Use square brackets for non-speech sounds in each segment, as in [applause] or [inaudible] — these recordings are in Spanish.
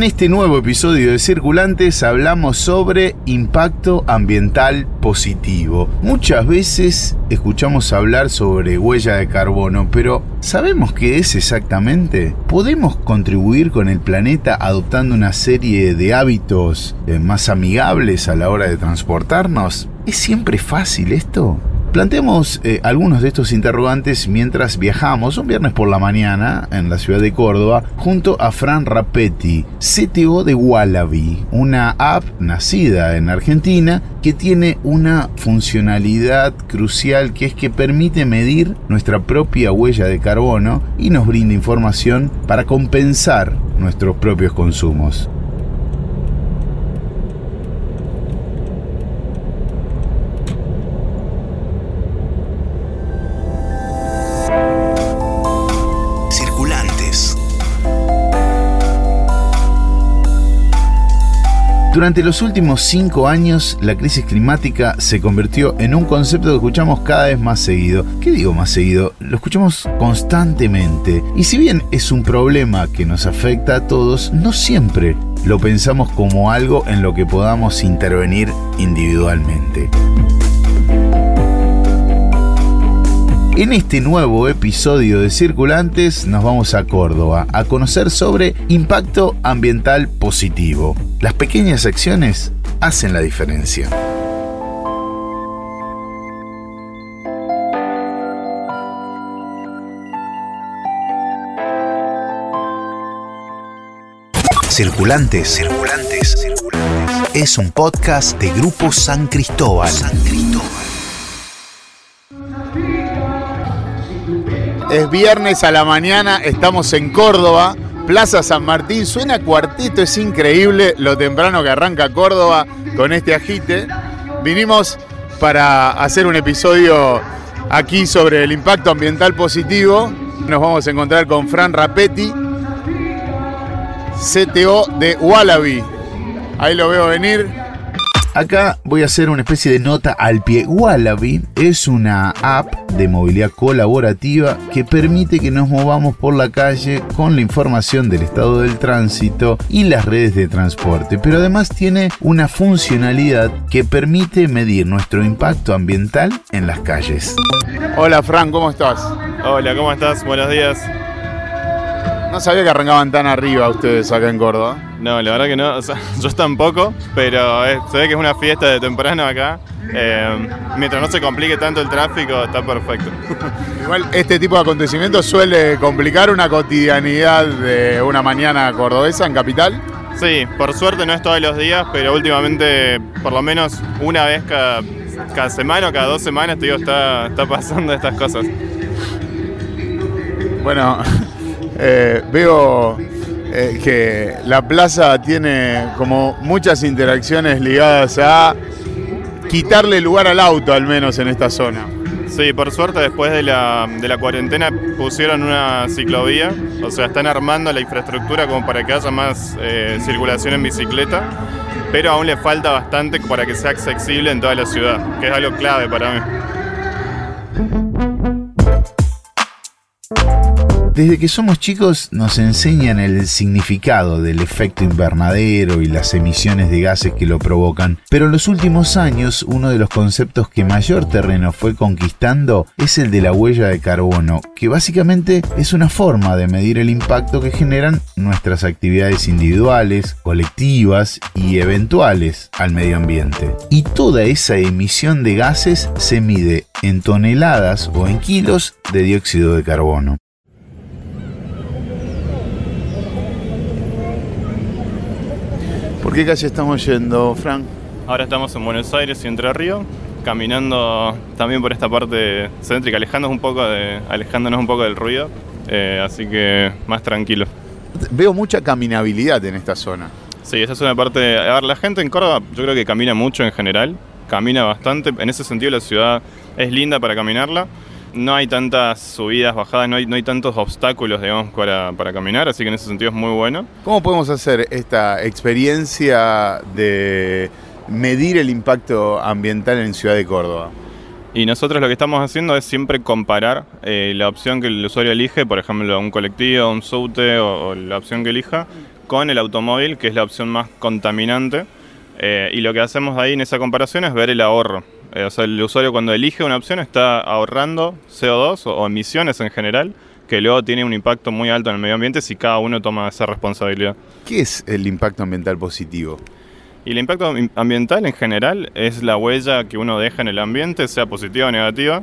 En este nuevo episodio de Circulantes hablamos sobre impacto ambiental positivo. Muchas veces escuchamos hablar sobre huella de carbono, pero ¿sabemos qué es exactamente? ¿Podemos contribuir con el planeta adoptando una serie de hábitos eh, más amigables a la hora de transportarnos? ¿Es siempre fácil esto? Planteamos eh, algunos de estos interrogantes mientras viajamos un viernes por la mañana en la ciudad de Córdoba junto a Fran Rapetti, CTO de Wallaby, una app nacida en Argentina que tiene una funcionalidad crucial que es que permite medir nuestra propia huella de carbono y nos brinda información para compensar nuestros propios consumos. Durante los últimos cinco años, la crisis climática se convirtió en un concepto que escuchamos cada vez más seguido. ¿Qué digo más seguido? Lo escuchamos constantemente. Y si bien es un problema que nos afecta a todos, no siempre lo pensamos como algo en lo que podamos intervenir individualmente. En este nuevo episodio de Circulantes nos vamos a Córdoba a conocer sobre impacto ambiental positivo. Las pequeñas acciones hacen la diferencia. Circulantes, Circulantes, Circulantes. Es un podcast de Grupo San Cristóbal. San Cristóbal. Es viernes a la mañana, estamos en Córdoba, Plaza San Martín. Suena cuartito, es increíble lo temprano que arranca Córdoba con este agite. Vinimos para hacer un episodio aquí sobre el impacto ambiental positivo. Nos vamos a encontrar con Fran Rapetti, CTO de Wallaby. Ahí lo veo venir. Acá voy a hacer una especie de nota al pie. Wallaby es una app de movilidad colaborativa que permite que nos movamos por la calle con la información del estado del tránsito y las redes de transporte, pero además tiene una funcionalidad que permite medir nuestro impacto ambiental en las calles. Hola Fran, ¿cómo estás? Hola, ¿cómo estás? Buenos días. No sabía que arrancaban tan arriba ustedes acá en Córdoba. No, la verdad que no, [laughs] yo tampoco, pero se ve que es una fiesta de temprano acá. Eh, mientras no se complique tanto el tráfico, está perfecto. [laughs] Igual este tipo de acontecimientos suele complicar una cotidianidad de una mañana cordobesa en capital. Sí, por suerte no es todos los días, pero últimamente por lo menos una vez cada, semana o cada dos semanas digo, está, está pasando estas cosas. Bueno, [laughs] eh, veo eh, que la plaza tiene como muchas interacciones ligadas a quitarle lugar al auto, al menos en esta zona. Sí, por suerte después de la, cuarentena pusieron una ciclovía, o sea, están armando la infraestructura como para que haya más eh, circulación en bicicleta, pero aún le falta bastante para que sea accesible en toda la ciudad, que es algo clave para mí. Desde que somos chicos nos enseñan el significado del efecto invernadero y las emisiones de gases que lo provocan, pero en los últimos años uno de los conceptos que mayor terreno fue conquistando es el de la huella de carbono, que básicamente es una forma de medir el impacto que generan nuestras actividades individuales, colectivas y eventuales al medio ambiente. Y toda esa emisión de gases se mide en toneladas o en kilos de dióxido de carbono. ¿Por qué calle estamos yendo, Frank? Ahora estamos en Buenos Aires y Entre Ríos, caminando también por esta parte céntrica, alejándonos un poco, de, alejándonos un poco del ruido, eh, así que más tranquilo. Veo mucha caminabilidad en esta zona. Sí, esa es una parte. A ver, la gente en Córdoba yo creo que camina mucho en general, camina bastante. En ese sentido, la ciudad es linda para caminarla no hay tantas subidas, bajadas, no hay, no hay tantos obstáculos, digamos, para, para, caminar, así que en ese sentido es muy bueno. ¿Cómo podemos hacer esta experiencia de medir el impacto ambiental en Ciudad de Córdoba? Y nosotros lo que estamos haciendo es siempre comparar eh, la opción que el usuario elige, por ejemplo, un colectivo, un subte o, la opción que elija, con el automóvil, que es la opción más contaminante. Eh, y lo que hacemos ahí en esa comparación es ver el ahorro. Eh, o sea, el usuario cuando elige una opción está ahorrando CO2 o, emisiones en general, que luego tiene un impacto muy alto en el medio ambiente si cada uno toma esa responsabilidad. ¿Qué es el impacto ambiental positivo? Y el impacto ambiental en general es la huella que uno deja en el ambiente, sea positiva o negativa.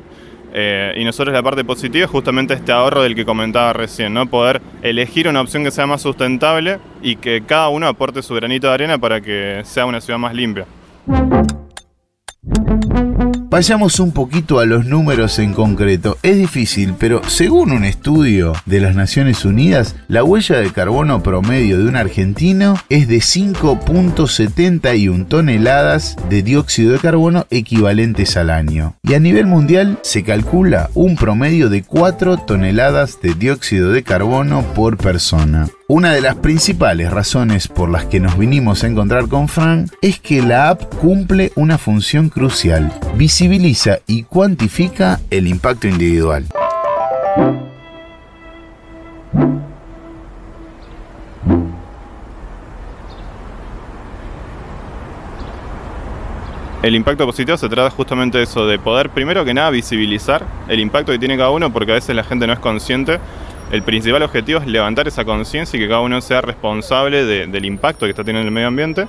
Eh, y nosotros la parte positiva es justamente este ahorro del que comentaba recién, ¿no? Poder elegir una opción que sea más sustentable y que cada uno aporte su granito de arena para que sea una ciudad más limpia. Vayamos un poquito a los números en concreto. Es difícil, pero según un estudio de las Naciones Unidas, la huella de carbono promedio de un argentino es de 5.71 toneladas de dióxido de carbono equivalentes al año. Y a nivel mundial se calcula un promedio de 4 toneladas de dióxido de carbono por persona. Una de las principales razones por las que nos vinimos a encontrar con Frank es que la app cumple una función crucial, visibiliza y cuantifica el impacto individual. El impacto positivo se trata justamente de eso, de poder primero que nada visibilizar el impacto que tiene cada uno, porque a veces la gente no es consciente el principal objetivo es levantar esa conciencia y que cada uno sea responsable del impacto que está teniendo en el medio ambiente.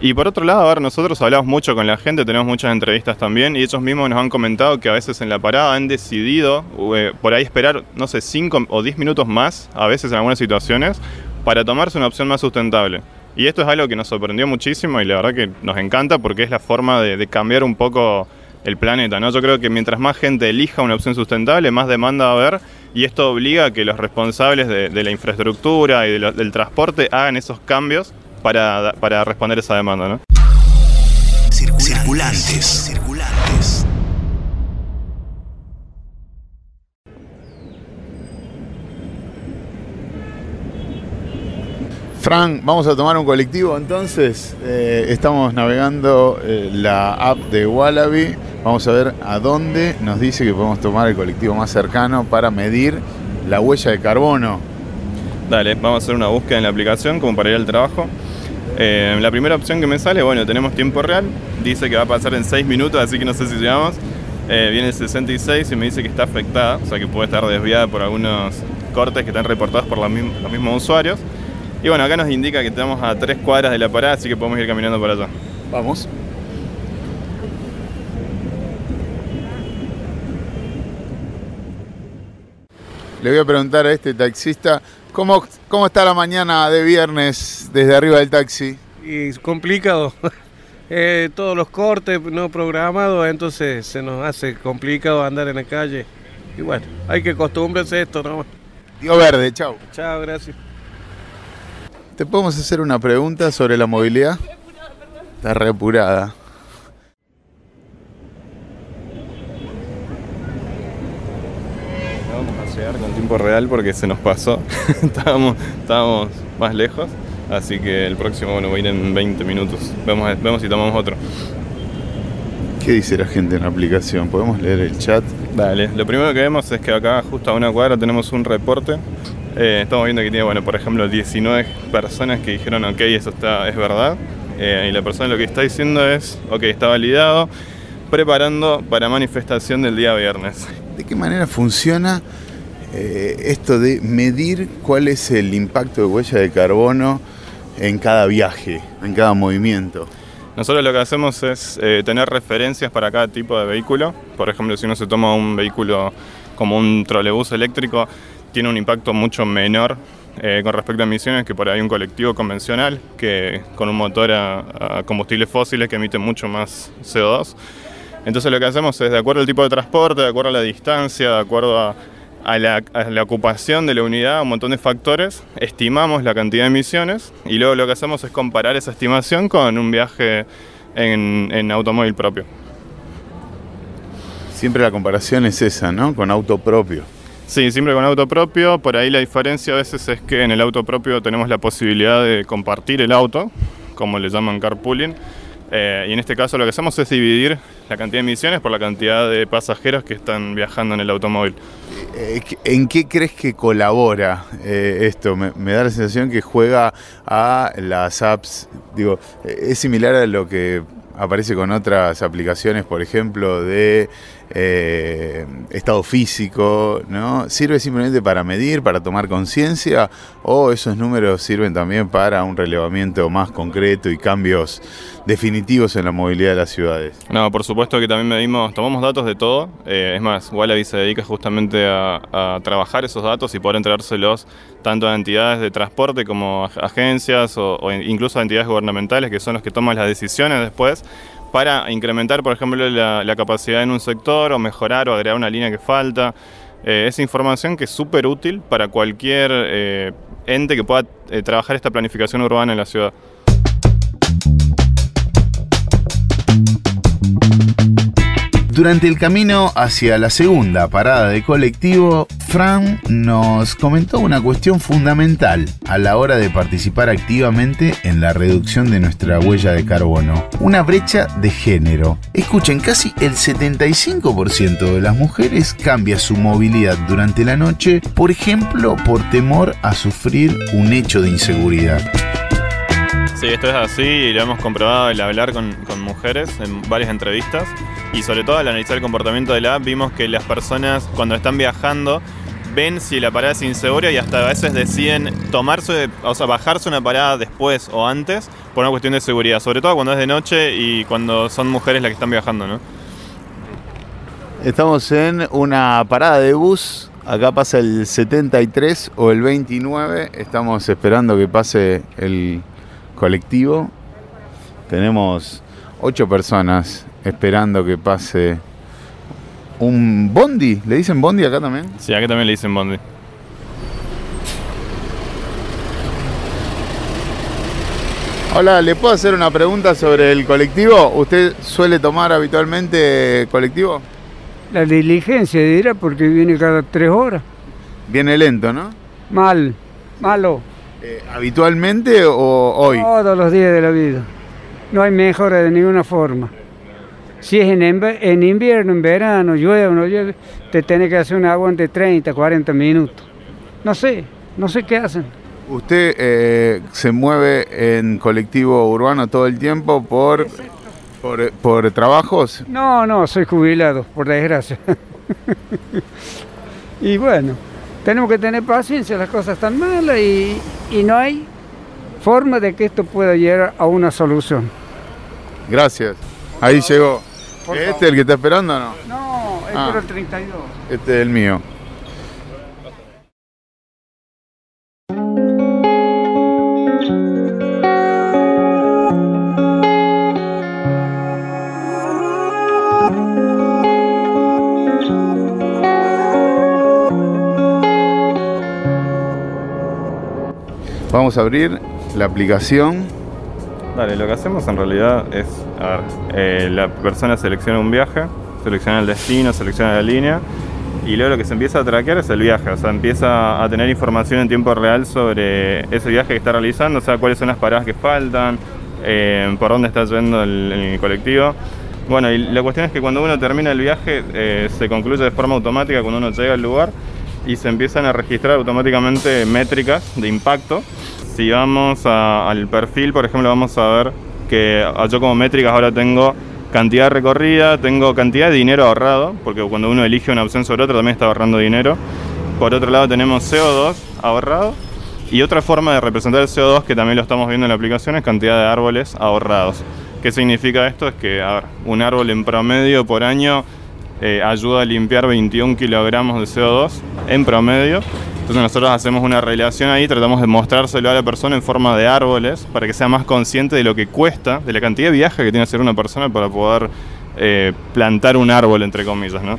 Y por otro lado, a ver, nosotros hablamos mucho con la gente, tenemos muchas entrevistas también, y ellos mismos nos han comentado que a veces en la parada han decidido eh, por ahí esperar, no sé, 5 o 10 minutos más, a veces en algunas situaciones, para tomarse una opción más sustentable. Y esto es algo que nos sorprendió muchísimo y la verdad que nos encanta porque es la forma de, cambiar un poco el planeta. ¿no? Yo creo que mientras más gente elija una opción sustentable, más demanda va a haber y esto obliga a que los responsables de, la infraestructura y del transporte hagan esos cambios para, para responder esa demanda. ¿no? Circulantes. Circulantes. Fran, vamos a tomar un colectivo entonces. Eh, estamos navegando eh, la app de Wallaby. Vamos a ver a dónde nos dice que podemos tomar el colectivo más cercano para medir la huella de carbono. Dale, vamos a hacer una búsqueda en la aplicación como para ir al trabajo. Eh, la primera opción que me sale, bueno, tenemos tiempo real. Dice que va a pasar en 6 minutos, así que no sé si llegamos. viene el 66 y me dice que está afectada, o sea que puede estar desviada por algunos cortes que están reportados por los mismos usuarios. Y bueno, acá nos indica que estamos a tres cuadras de la parada, así que podemos ir caminando por allá. Vamos. Le voy a preguntar a este taxista, ¿cómo, cómo está la mañana de viernes desde arriba del taxi? Y complicado. [laughs] Eh, todos los cortes no programados, entonces se nos hace complicado andar en la calle. Y bueno, hay que acostumbrarse a esto, ¿no? Digo verde, chao. Chao, gracias. ¿Te podemos hacer una pregunta sobre la movilidad? Está reapurada. Vamos a llegar con tiempo real porque se nos pasó. [laughs] estábamos, estábamos más lejos. Así que el próximo bueno, va a ir en 20 minutos. Vemos, vemos si tomamos otro. ¿Qué dice la gente en la aplicación? ¿Podemos leer el chat? Dale, lo primero que vemos es que acá justo a una cuadra tenemos un reporte eh, estamos viendo que tiene, bueno, por ejemplo, 19 personas que dijeron, ok, eso está, es verdad. Eh, y la persona lo que está diciendo es, ok, está validado, preparando para manifestación del día viernes. ¿De qué manera funciona eh, esto de medir cuál es el impacto de huella de carbono en cada viaje, en cada movimiento? Nosotros lo que hacemos es tener referencias para cada tipo de vehículo. Por ejemplo, si uno se toma un vehículo como un trolebús eléctrico, tiene un impacto mucho menor eh, con respecto a emisiones que por ahí un colectivo convencional, que con un motor a, combustibles fósiles que emite mucho más CO2. Entonces lo que hacemos es, de acuerdo al tipo de transporte, de acuerdo a la distancia, de acuerdo a, la, ocupación de la unidad, un montón de factores, estimamos la cantidad de emisiones y luego lo que hacemos es comparar esa estimación con un viaje en, en automóvil propio. Siempre la comparación es esa, ¿no? Con auto propio. Sí, siempre con auto propio. Por ahí la diferencia a veces es que en el auto propio tenemos la posibilidad de compartir el auto, como le llaman carpooling. Eh, y en este caso lo que hacemos es dividir la cantidad de emisiones por la cantidad de pasajeros que están viajando en el automóvil. Eh, ¿En qué crees que colabora eh, esto? Me, me, da la sensación que juega a las apps, digo, es similar a lo que aparece con otras aplicaciones, por ejemplo, de eh, estado físico, ¿no? ¿Sirve simplemente para medir, para tomar conciencia o esos números sirven también para un relevamiento más concreto y cambios definitivos en la movilidad de las ciudades? No, por supuesto que también medimos, tomamos datos de todo, eh, es más, Wallaby se dedica justamente a, trabajar esos datos y poder entregárselos tanto a entidades de transporte como a agencias o, o incluso a entidades gubernamentales que son los que toman las decisiones después para incrementar, por ejemplo, la, capacidad en un sector o mejorar o agregar una línea que falta. Eh, es información que es súper útil para cualquier eh, ente que pueda eh, trabajar esta planificación urbana en la ciudad. Durante el camino hacia la segunda parada de colectivo, Fran nos comentó una cuestión fundamental a la hora de participar activamente en la reducción de nuestra huella de carbono, una brecha de género. Escuchen, casi el 75% de las mujeres cambia su movilidad durante la noche, por ejemplo, por temor a sufrir un hecho de inseguridad. Sí, esto es así lo hemos comprobado al hablar con mujeres en varias entrevistas y sobre todo al analizar el comportamiento de la app vimos que las personas cuando están viajando ven si la parada es insegura y hasta a veces deciden tomarse, o sea, bajarse una parada después o antes por una cuestión de seguridad, sobre todo cuando es de noche y cuando son mujeres las que están viajando, ¿no? Estamos en una parada de bus, acá pasa el 73 o el 29, estamos esperando que pase el colectivo. Tenemos ocho personas esperando que pase un bondi. ¿Le dicen bondi acá también? Sí, acá también le dicen bondi. Hola, ¿le puedo hacer una pregunta sobre el colectivo? ¿Usted suele tomar habitualmente colectivo? La diligencia, dirá, porque viene cada tres horas. Viene lento, ¿no? Mal, malo. Eh, ¿Habitualmente o hoy? Todos los días de la vida. No hay mejora de ninguna forma. Si es en, en invierno, en verano, llueve o no llueve, te tiene que hacer un aguante de 30, 40 minutos. No sé, no sé qué hacen. ¿Usted eh, se mueve en colectivo urbano todo el tiempo por, por, por, trabajos? No, no, soy jubilado, por desgracia. [laughs] y bueno, tenemos que tener paciencia, las cosas están malas y, y no hay forma de que esto pueda llegar a una solución. Gracias. Ahí llegó. ¿Este es el que está esperando o no? No, este ah. el 32. Este es el mío. Vamos a abrir la aplicación Dale, lo que hacemos en realidad es, eh, la persona selecciona un viaje, selecciona el destino, selecciona la línea y luego lo que se empieza a traquear es el viaje, o sea, empieza a tener información en tiempo real sobre ese viaje que está realizando, o sea, cuáles son las paradas que faltan, eh, por dónde está yendo el, colectivo. Bueno, y la cuestión es que cuando uno termina el viaje eh, se concluye de forma automática cuando uno llega al lugar y se empiezan a registrar automáticamente métricas de impacto si vamos al perfil, por ejemplo, vamos a ver que yo como métricas ahora tengo cantidad recorrida, tengo cantidad de dinero ahorrado, porque cuando uno elige una opción sobre otra también está ahorrando dinero. Por otro lado tenemos CO2 ahorrado y otra forma de representar el CO2 que también lo estamos viendo en la aplicación es cantidad de árboles ahorrados. ¿Qué significa esto? Es que a un árbol en promedio por año eh, ayuda a limpiar 21 kilogramos de CO2 en promedio entonces nosotros hacemos una relación ahí, tratamos de mostrárselo a la persona en forma de árboles para que sea más consciente de lo que cuesta, de la cantidad de viaje que tiene que hacer una persona para poder eh, plantar un árbol, entre comillas, ¿no?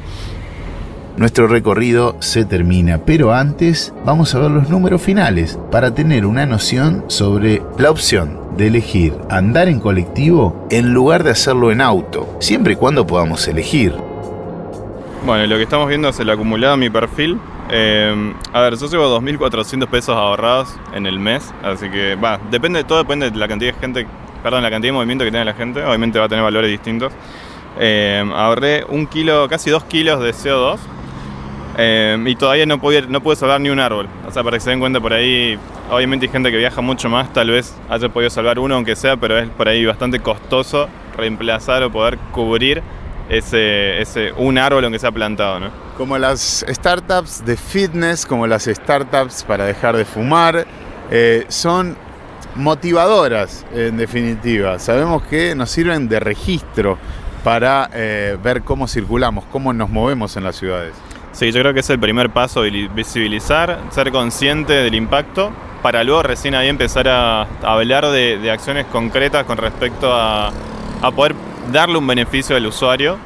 Nuestro recorrido se termina, pero antes vamos a ver los números finales para tener una noción sobre la opción de elegir andar en colectivo en lugar de hacerlo en auto, siempre y cuando podamos elegir. Bueno, lo que estamos viendo es el acumulado de mi perfil eh, a ver, yo llevo 2.400 pesos ahorrados en el mes, así que, va, depende, todo depende de la cantidad de gente perdón, la cantidad de movimiento que tiene la gente, obviamente va a tener valores distintos. Eh, ahorré un kilo, casi dos kilos de CO2 eh, y todavía no pude, no pude salvar ni un árbol. O sea, para que se den cuenta por ahí, obviamente hay gente que viaja mucho más, tal vez haya podido salvar uno aunque sea, pero es por ahí bastante costoso reemplazar o poder cubrir ese, ese un árbol aunque sea plantado, ¿no? Como las startups de fitness, como las startups para dejar de fumar, eh, son motivadoras en definitiva. Sabemos que nos sirven de registro para eh, ver cómo circulamos, cómo nos movemos en las ciudades. Sí, yo creo que es el primer paso, visibilizar, ser consciente del impacto, para luego recién ahí empezar a, hablar de, acciones concretas con respecto a, a poder darle un beneficio al usuario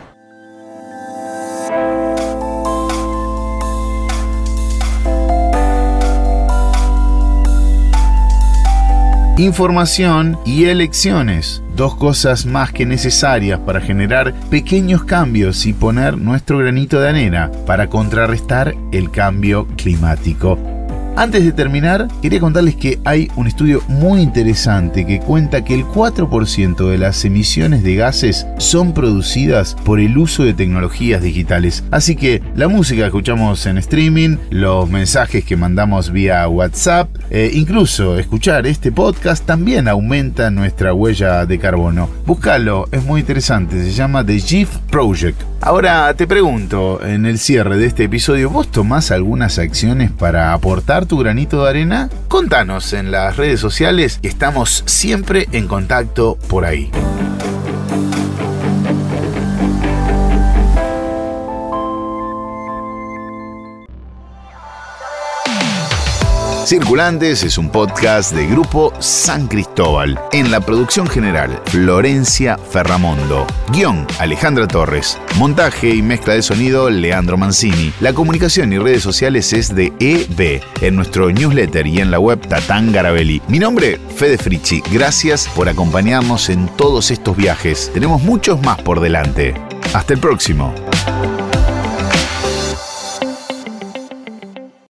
información y elecciones, dos cosas más que necesarias para generar pequeños cambios y poner nuestro granito de arena para contrarrestar el cambio climático. Antes de terminar, quería contarles que hay un estudio muy interesante que cuenta que el 4% de las emisiones de gases son producidas por el uso de tecnologías digitales. Así que la música que escuchamos en streaming, los mensajes que mandamos vía WhatsApp, e incluso escuchar este podcast también aumenta nuestra huella de carbono. Búscalo, es muy interesante, se llama The GIF Project. Ahora te pregunto, en el cierre de este episodio, ¿vos tomás algunas acciones para aportar tu granito de arena? Contanos en las redes sociales, estamos siempre en contacto por ahí. Circulantes es un podcast de Grupo San Cristóbal. En la producción general, Florencia Ferramondo. Guión, Alejandra Torres. Montaje y mezcla de sonido, Leandro Mancini. La comunicación y redes sociales es de EB. En nuestro newsletter y en la web Tatán Garabelli. Mi nombre, Fede Frichi. Gracias por acompañarnos en todos estos viajes. Tenemos muchos más por delante. Hasta el próximo.